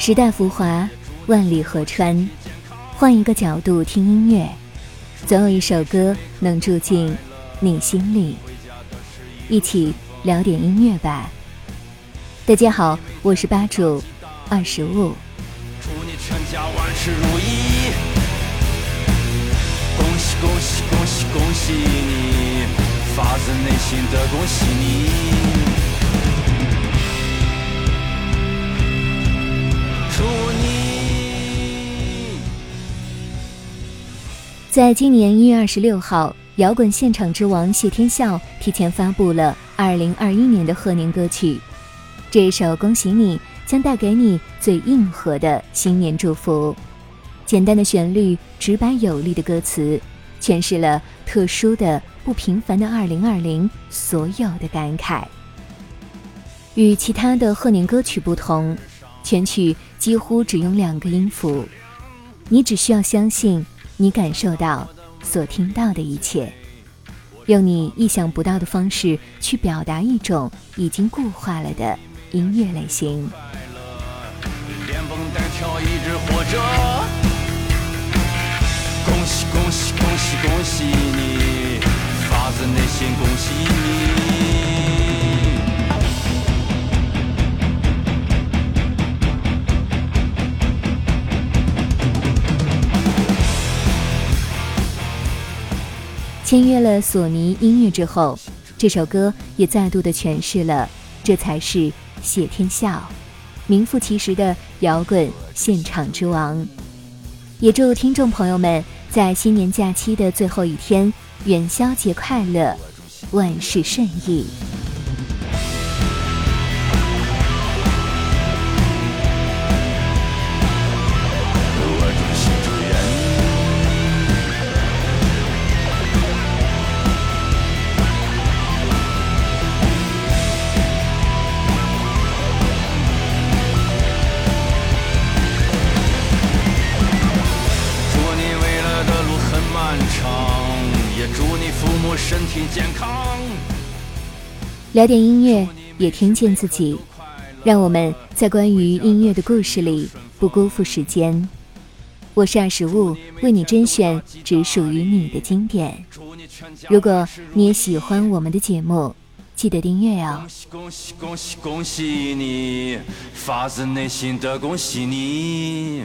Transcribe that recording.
时代浮华，万里河川，换一个角度听音乐，总有一首歌能住进你心里。一起聊点音乐吧。大家好，我是吧主二十五。祝你全家万事如意，恭喜恭喜恭喜恭喜你，发自内心的恭喜你。在今年一月二十六号，摇滚现场之王谢天笑提前发布了二零二一年的贺年歌曲。这首《恭喜你》将带给你最硬核的新年祝福。简单的旋律，直白有力的歌词，诠释了特殊的、不平凡的二零二零所有的感慨。与其他的贺年歌曲不同，全曲几乎只用两个音符，你只需要相信你感受到所听到的一切，用你意想不到的方式去表达一种已经固化了的音乐类型。连蹦带跳一直活着，恭喜恭喜恭喜恭喜你，签约了索尼音乐之后，这首歌也再度的诠释了这才是谢天笑，名副其实的摇滚现场之王。也祝听众朋友们在新年假期的最后一天元宵节快乐，万事顺意。健康。聊点音乐，也听见自己，让我们在关于音乐的故事里不辜负时间。我是二十五，为你甄选只属于你的经典。如果你也喜欢我们的节目，记得订阅哦。恭喜恭喜恭喜恭喜你，发自内心的恭喜你。